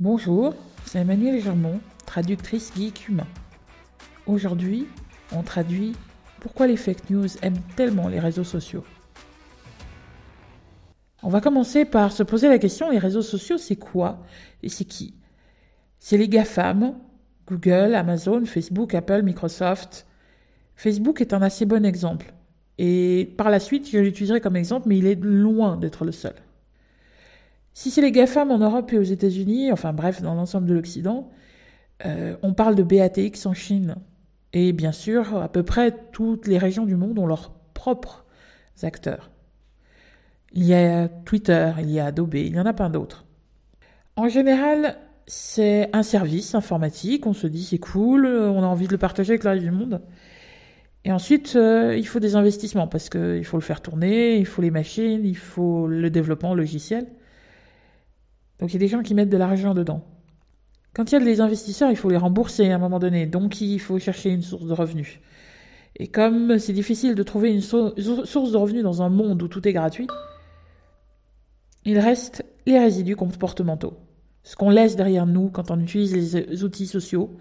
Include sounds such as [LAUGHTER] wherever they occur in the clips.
Bonjour, c'est Emmanuel Germont, traductrice geek humain. Aujourd'hui, on traduit pourquoi les fake news aiment tellement les réseaux sociaux. On va commencer par se poser la question les réseaux sociaux, c'est quoi et c'est qui? C'est les GAFAM, Google, Amazon, Facebook, Apple, Microsoft. Facebook est un assez bon exemple. Et par la suite, je l'utiliserai comme exemple, mais il est loin d'être le seul. Si c'est les GAFAM en Europe et aux États-Unis, enfin bref, dans l'ensemble de l'Occident, euh, on parle de BATX en Chine. Et bien sûr, à peu près toutes les régions du monde ont leurs propres acteurs. Il y a Twitter, il y a Adobe, il y en a plein d'autres. En général, c'est un service informatique, on se dit c'est cool, on a envie de le partager avec le reste du monde. Et ensuite, euh, il faut des investissements parce qu'il faut le faire tourner, il faut les machines, il faut le développement logiciel. Donc il y a des gens qui mettent de l'argent dedans. Quand il y a des investisseurs, il faut les rembourser à un moment donné, donc il faut chercher une source de revenus. Et comme c'est difficile de trouver une source de revenus dans un monde où tout est gratuit, il reste les résidus comportementaux. Ce qu'on laisse derrière nous quand on utilise les outils sociaux,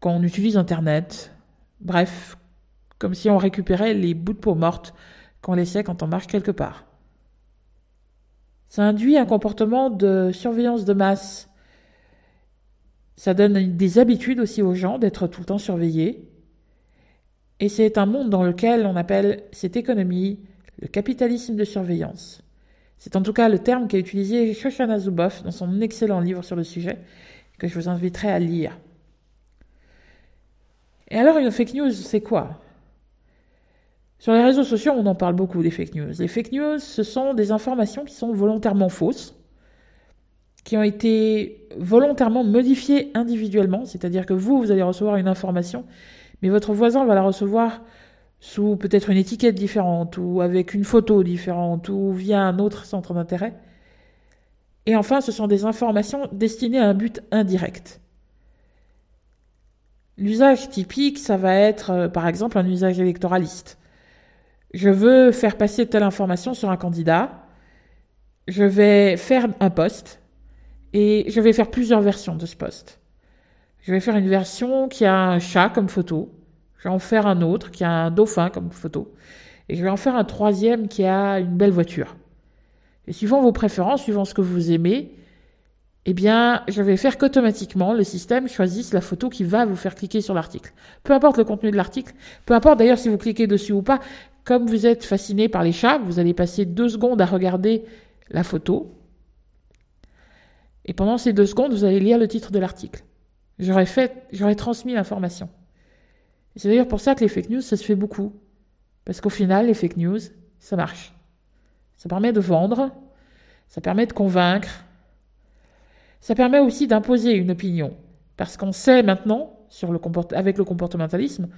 quand on utilise Internet, bref, comme si on récupérait les bouts de peau morte qu'on laissait quand on marche quelque part. Ça induit un comportement de surveillance de masse. Ça donne des habitudes aussi aux gens d'être tout le temps surveillés. Et c'est un monde dans lequel on appelle cette économie le capitalisme de surveillance. C'est en tout cas le terme qu'a utilisé Shoshana Zuboff dans son excellent livre sur le sujet, que je vous inviterai à lire. Et alors, une fake news, c'est quoi? Sur les réseaux sociaux, on en parle beaucoup des fake news. Les fake news, ce sont des informations qui sont volontairement fausses, qui ont été volontairement modifiées individuellement, c'est-à-dire que vous, vous allez recevoir une information, mais votre voisin va la recevoir sous peut-être une étiquette différente, ou avec une photo différente, ou via un autre centre d'intérêt. Et enfin, ce sont des informations destinées à un but indirect. L'usage typique, ça va être euh, par exemple un usage électoraliste je veux faire passer telle information sur un candidat, je vais faire un poste et je vais faire plusieurs versions de ce poste. Je vais faire une version qui a un chat comme photo, je vais en faire un autre qui a un dauphin comme photo, et je vais en faire un troisième qui a une belle voiture. Et suivant vos préférences, suivant ce que vous aimez, eh bien, je vais faire qu'automatiquement, le système choisisse la photo qui va vous faire cliquer sur l'article. Peu importe le contenu de l'article, peu importe d'ailleurs si vous cliquez dessus ou pas, comme vous êtes fasciné par les chats, vous allez passer deux secondes à regarder la photo. Et pendant ces deux secondes, vous allez lire le titre de l'article. J'aurais fait, j'aurais transmis l'information. C'est d'ailleurs pour ça que les fake news, ça se fait beaucoup. Parce qu'au final, les fake news, ça marche. Ça permet de vendre, ça permet de convaincre, ça permet aussi d'imposer une opinion. Parce qu'on sait maintenant, avec le comportementalisme,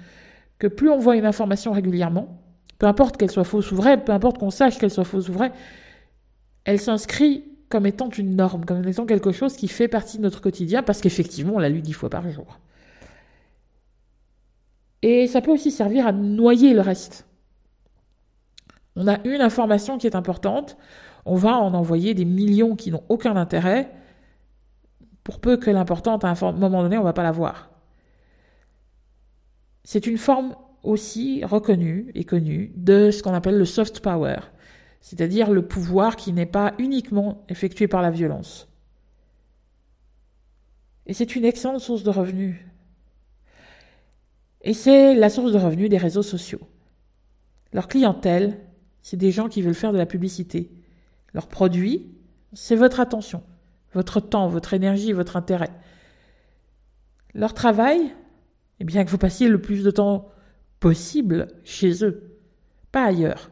que plus on voit une information régulièrement, peu importe qu'elle soit fausse ou vraie, peu importe qu'on sache qu'elle soit fausse ou vraie, elle s'inscrit comme étant une norme, comme étant quelque chose qui fait partie de notre quotidien, parce qu'effectivement, on l'a lu dix fois par jour. Et ça peut aussi servir à noyer le reste. On a une information qui est importante, on va en envoyer des millions qui n'ont aucun intérêt, pour peu que l'importante, à un moment donné, on ne va pas la voir. C'est une forme aussi reconnu et connu de ce qu'on appelle le soft power, c'est-à-dire le pouvoir qui n'est pas uniquement effectué par la violence. Et c'est une excellente source de revenus. Et c'est la source de revenus des réseaux sociaux. Leur clientèle, c'est des gens qui veulent faire de la publicité. Leur produit, c'est votre attention, votre temps, votre énergie, votre intérêt. Leur travail, eh bien que vous passiez le plus de temps possible chez eux, pas ailleurs,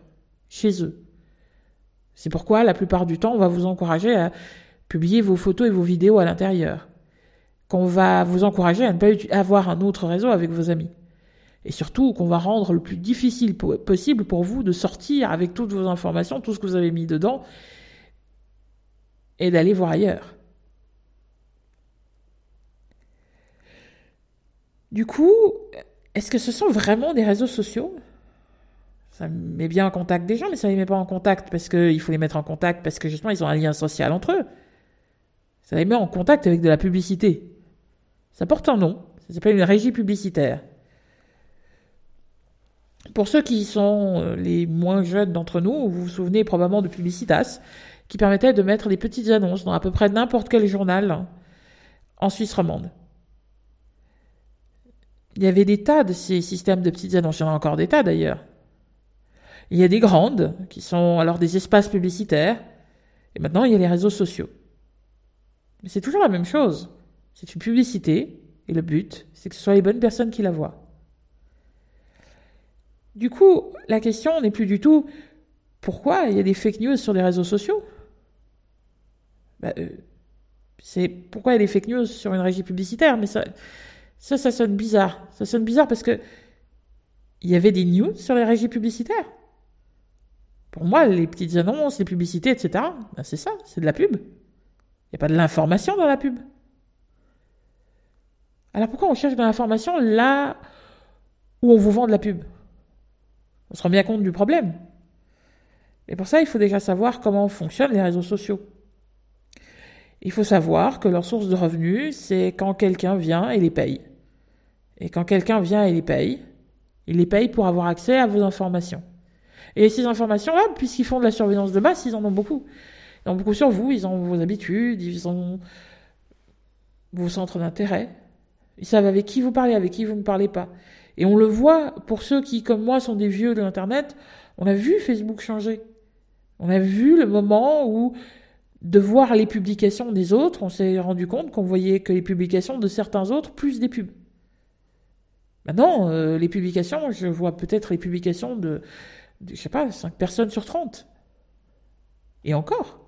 chez eux. C'est pourquoi la plupart du temps, on va vous encourager à publier vos photos et vos vidéos à l'intérieur, qu'on va vous encourager à ne pas avoir un autre réseau avec vos amis. Et surtout qu'on va rendre le plus difficile possible pour vous de sortir avec toutes vos informations, tout ce que vous avez mis dedans, et d'aller voir ailleurs. Du coup, est-ce que ce sont vraiment des réseaux sociaux? Ça met bien en contact des gens, mais ça ne les met pas en contact parce qu'il faut les mettre en contact parce que justement ils ont un lien social entre eux. Ça les met en contact avec de la publicité. Ça porte un nom. Ça s'appelle une régie publicitaire. Pour ceux qui sont euh, les moins jeunes d'entre nous, vous vous souvenez probablement de Publicitas, qui permettait de mettre des petites annonces dans à peu près n'importe quel journal en Suisse romande. Il y avait des tas de ces systèmes de petites annonces, il y en a encore des tas d'ailleurs. Il y a des grandes, qui sont alors des espaces publicitaires, et maintenant il y a les réseaux sociaux. Mais c'est toujours la même chose. C'est une publicité, et le but, c'est que ce soit les bonnes personnes qui la voient. Du coup, la question n'est plus du tout pourquoi il y a des fake news sur les réseaux sociaux? Bah, euh, c'est pourquoi il y a des fake news sur une régie publicitaire, mais ça, ça, ça sonne bizarre. Ça sonne bizarre parce que il y avait des news sur les régies publicitaires. Pour moi, les petites annonces, les publicités, etc., bah, c'est ça, c'est de la pub. Il n'y a pas de l'information dans la pub. Alors pourquoi on cherche de l'information là où on vous vend de la pub? On se rend bien compte du problème. Et pour ça, il faut déjà savoir comment fonctionnent les réseaux sociaux. Il faut savoir que leur source de revenus, c'est quand quelqu'un vient et les paye. Et quand quelqu'un vient et les paye, il les paye pour avoir accès à vos informations. Et ces informations-là, puisqu'ils font de la surveillance de masse, ils en ont beaucoup. Ils en ont beaucoup sur vous, ils ont vos habitudes, ils ont vos centres d'intérêt, ils savent avec qui vous parlez, avec qui vous ne parlez pas. Et on le voit pour ceux qui, comme moi, sont des vieux de l'Internet, on a vu Facebook changer. On a vu le moment où, de voir les publications des autres, on s'est rendu compte qu'on voyait que les publications de certains autres plus des pubs. Maintenant, euh, les publications, je vois peut-être les publications de, de, je sais pas, 5 personnes sur 30. Et encore.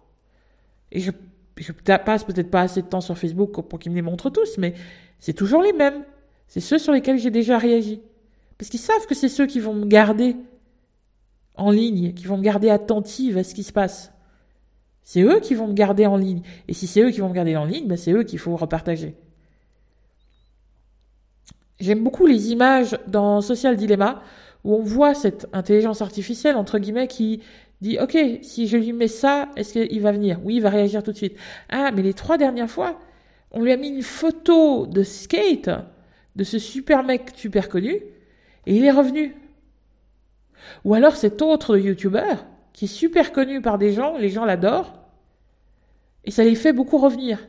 Et je je passe peut-être pas assez de temps sur Facebook pour qu'ils me les montrent tous, mais c'est toujours les mêmes. C'est ceux sur lesquels j'ai déjà réagi. Parce qu'ils savent que c'est ceux qui vont me garder en ligne, qui vont me garder attentive à ce qui se passe. C'est eux qui vont me garder en ligne. Et si c'est eux qui vont me garder en ligne, ben c'est eux qu'il faut repartager. J'aime beaucoup les images dans Social Dilemma où on voit cette intelligence artificielle, entre guillemets, qui dit ok, si je lui mets ça, est-ce qu'il va venir? Oui, il va réagir tout de suite. Ah, mais les trois dernières fois, on lui a mis une photo de skate de ce super mec super connu et il est revenu. Ou alors cet autre YouTuber qui est super connu par des gens, les gens l'adorent et ça les fait beaucoup revenir.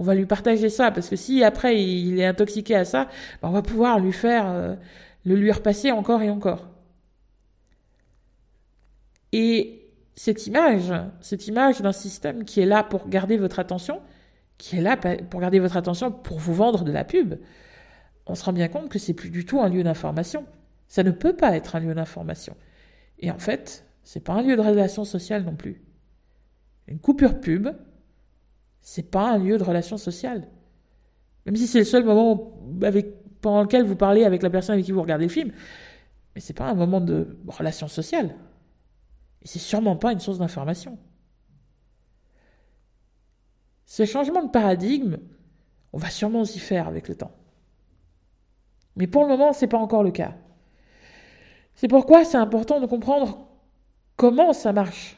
On va lui partager ça parce que si après il est intoxiqué à ça, ben, on va pouvoir lui faire euh, le lui repasser encore et encore. Et cette image, cette image d'un système qui est là pour garder votre attention, qui est là pour garder votre attention pour vous vendre de la pub, on se rend bien compte que c'est plus du tout un lieu d'information. Ça ne peut pas être un lieu d'information. Et en fait, c'est pas un lieu de relation sociale non plus. Une coupure pub, c'est pas un lieu de relation sociale. Même si c'est le seul moment pendant lequel vous parlez avec la personne avec qui vous regardez le film, mais c'est pas un moment de relation sociale. Et c'est sûrement pas une source d'information. Ce changement de paradigme, on va sûrement s'y faire avec le temps. Mais pour le moment, ce n'est pas encore le cas. C'est pourquoi c'est important de comprendre comment ça marche.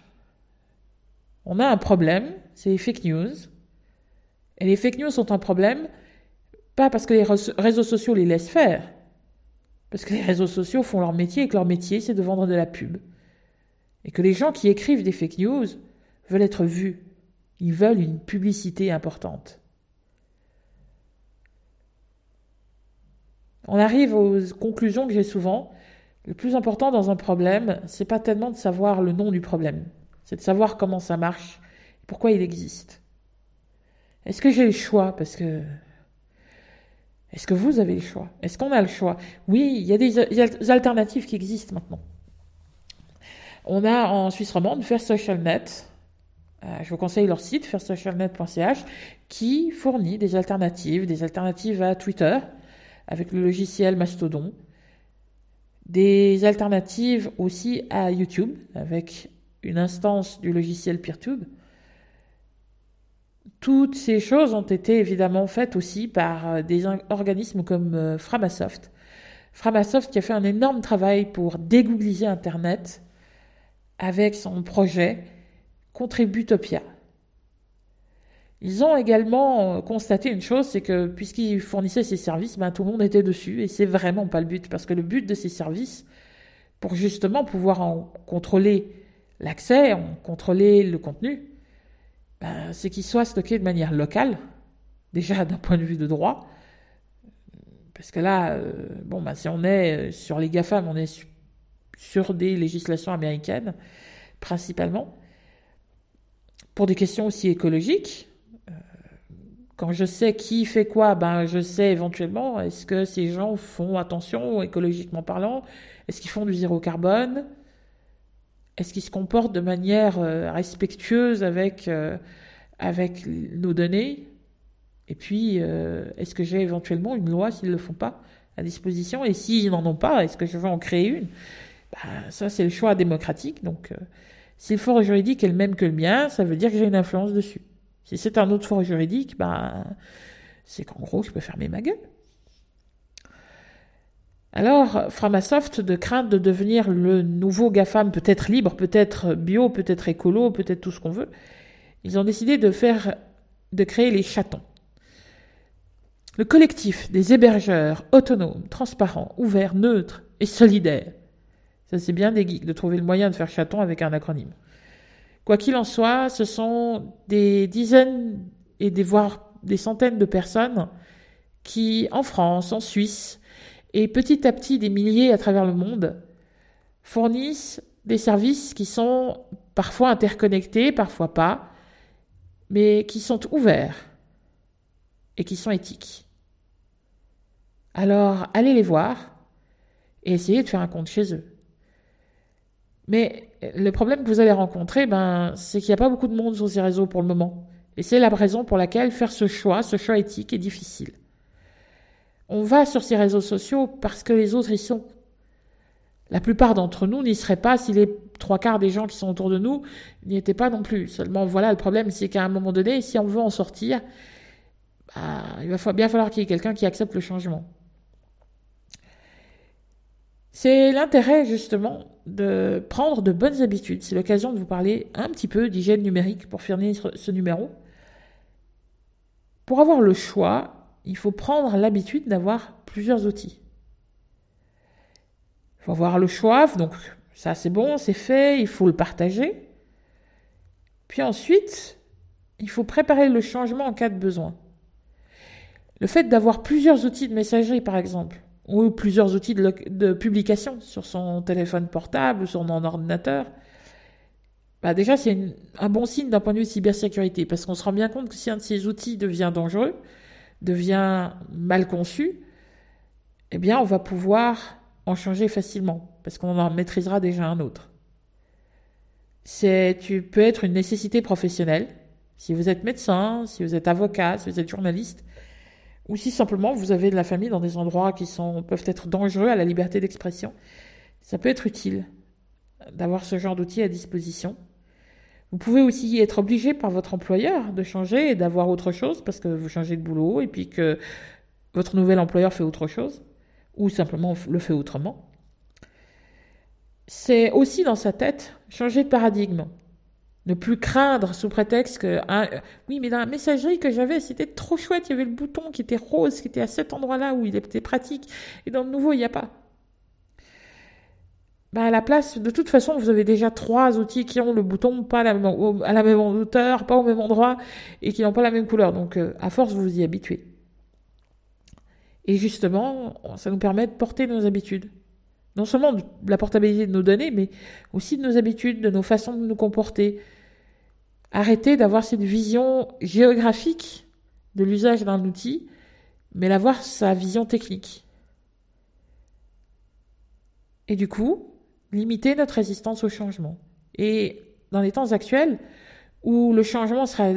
On a un problème, c'est les fake news. Et les fake news sont un problème, pas parce que les réseaux sociaux les laissent faire, parce que les réseaux sociaux font leur métier et que leur métier, c'est de vendre de la pub. Et que les gens qui écrivent des fake news veulent être vus. Ils veulent une publicité importante. On arrive aux conclusions que j'ai souvent. Le plus important dans un problème, c'est pas tellement de savoir le nom du problème, c'est de savoir comment ça marche, pourquoi il existe. Est-ce que j'ai le choix? Parce que est-ce que vous avez le choix? Est-ce qu'on a le choix? Oui, il y a des alternatives qui existent maintenant. On a en Suisse romande First Social Net. Euh, je vous conseille leur site firstsocialnet.ch qui fournit des alternatives, des alternatives à Twitter avec le logiciel Mastodon, des alternatives aussi à YouTube avec une instance du logiciel PeerTube. Toutes ces choses ont été évidemment faites aussi par euh, des organismes comme euh, Framasoft. Framasoft qui a fait un énorme travail pour dégoogliser Internet avec son projet Contributopia. Ils ont également constaté une chose, c'est que puisqu'ils fournissaient ces services, ben, tout le monde était dessus, et c'est vraiment pas le but, parce que le but de ces services, pour justement pouvoir en contrôler l'accès, en contrôler le contenu, ben, c'est qu'ils soient stockés de manière locale, [LAUGHS] déjà d'un point de vue de droit, parce que là, euh, bon, ben, si on est euh, sur les GAFAM, on est sur des législations américaines, principalement, pour des questions aussi écologiques. Euh, quand je sais qui fait quoi, ben, je sais éventuellement, est-ce que ces gens font attention écologiquement parlant Est-ce qu'ils font du zéro carbone Est-ce qu'ils se comportent de manière respectueuse avec, avec nos données? Et puis, euh, est-ce que j'ai éventuellement une loi s'ils ne le font pas à disposition? Et s'ils n'en ont pas, est-ce que je vais en créer une? Bah, Ça, c'est le choix démocratique. Donc, euh, si le fort juridique est le même que le mien, ça veut dire que j'ai une influence dessus. Si c'est un autre fort juridique, bah, c'est qu'en gros, je peux fermer ma gueule. Alors, Framasoft, de crainte de devenir le nouveau GAFAM, peut-être libre, peut-être bio, peut-être écolo, peut-être tout ce qu'on veut, ils ont décidé de faire, de créer les chatons. Le collectif des hébergeurs autonomes, transparents, ouverts, neutres et solidaires. Ça, c'est bien des geeks de trouver le moyen de faire chaton avec un acronyme. Quoi qu'il en soit, ce sont des dizaines et des voire des centaines de personnes qui, en France, en Suisse, et petit à petit des milliers à travers le monde, fournissent des services qui sont parfois interconnectés, parfois pas, mais qui sont ouverts et qui sont éthiques. Alors, allez les voir et essayez de faire un compte chez eux. Mais le problème que vous allez rencontrer, ben, c'est qu'il n'y a pas beaucoup de monde sur ces réseaux pour le moment. Et c'est la raison pour laquelle faire ce choix, ce choix éthique, est difficile. On va sur ces réseaux sociaux parce que les autres y sont. La plupart d'entre nous n'y seraient pas si les trois quarts des gens qui sont autour de nous n'y étaient pas non plus. Seulement, voilà, le problème, c'est qu'à un moment donné, si on veut en sortir, bah, il va bien falloir qu'il y ait quelqu'un qui accepte le changement. C'est l'intérêt justement de prendre de bonnes habitudes. C'est l'occasion de vous parler un petit peu d'hygiène numérique pour finir ce numéro. Pour avoir le choix, il faut prendre l'habitude d'avoir plusieurs outils. Il faut avoir le choix, donc ça c'est bon, c'est fait, il faut le partager. Puis ensuite, il faut préparer le changement en cas de besoin. Le fait d'avoir plusieurs outils de messagerie, par exemple, ou plusieurs outils de, publication sur son téléphone portable ou sur son ordinateur, bah déjà c'est un bon signe d'un point de vue de cybersécurité, parce qu'on se rend bien compte que si un de ces outils devient dangereux, devient mal conçu, eh bien on va pouvoir en changer facilement, parce qu'on en maîtrisera déjà un autre. C'est, tu peux être une nécessité professionnelle, si vous êtes médecin, si vous êtes avocat, si vous êtes journaliste, ou si simplement vous avez de la famille dans des endroits qui sont, peuvent être dangereux à la liberté d'expression, ça peut être utile d'avoir ce genre d'outils à disposition. Vous pouvez aussi être obligé par votre employeur de changer et d'avoir autre chose parce que vous changez de boulot et puis que votre nouvel employeur fait autre chose ou simplement le fait autrement. C'est aussi dans sa tête changer de paradigme. Ne plus craindre sous prétexte que oui, mais dans la messagerie que j'avais, c'était trop chouette, il y avait le bouton qui était rose, qui était à cet endroit-là où il était pratique, et dans le nouveau, il n'y a pas. Bah, à la place, de toute façon, vous avez déjà trois outils qui ont le bouton pas à la même, hauteur, pas au même endroit, et qui n'ont pas la même couleur. Donc, euh, à force, vous vous y habituez. Et justement, ça nous permet de porter nos habitudes non seulement de la portabilité de nos données, mais aussi de nos habitudes, de nos façons de nous comporter. Arrêter d'avoir cette vision géographique de l'usage d'un outil, mais l'avoir sa vision technique. Et du coup, limiter notre résistance au changement. Et dans les temps actuels, où le changement sera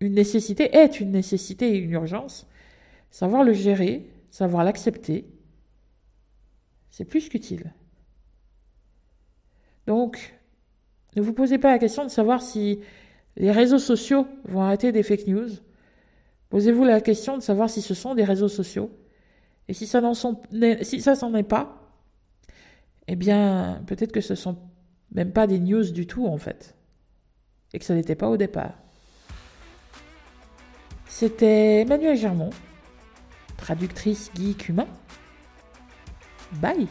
une nécessité, est une nécessité et une urgence, savoir le gérer, savoir l'accepter, c'est plus qu'utile. Donc, ne vous posez pas la question de savoir si les réseaux sociaux vont arrêter des fake news. Posez-vous la question de savoir si ce sont des réseaux sociaux. Et si ça n'en est pas, eh bien, peut-être que ce sont même pas des news du tout, en fait. Et que ça n'était pas au départ. C'était Emmanuel Germont, traductrice geek humain. Bye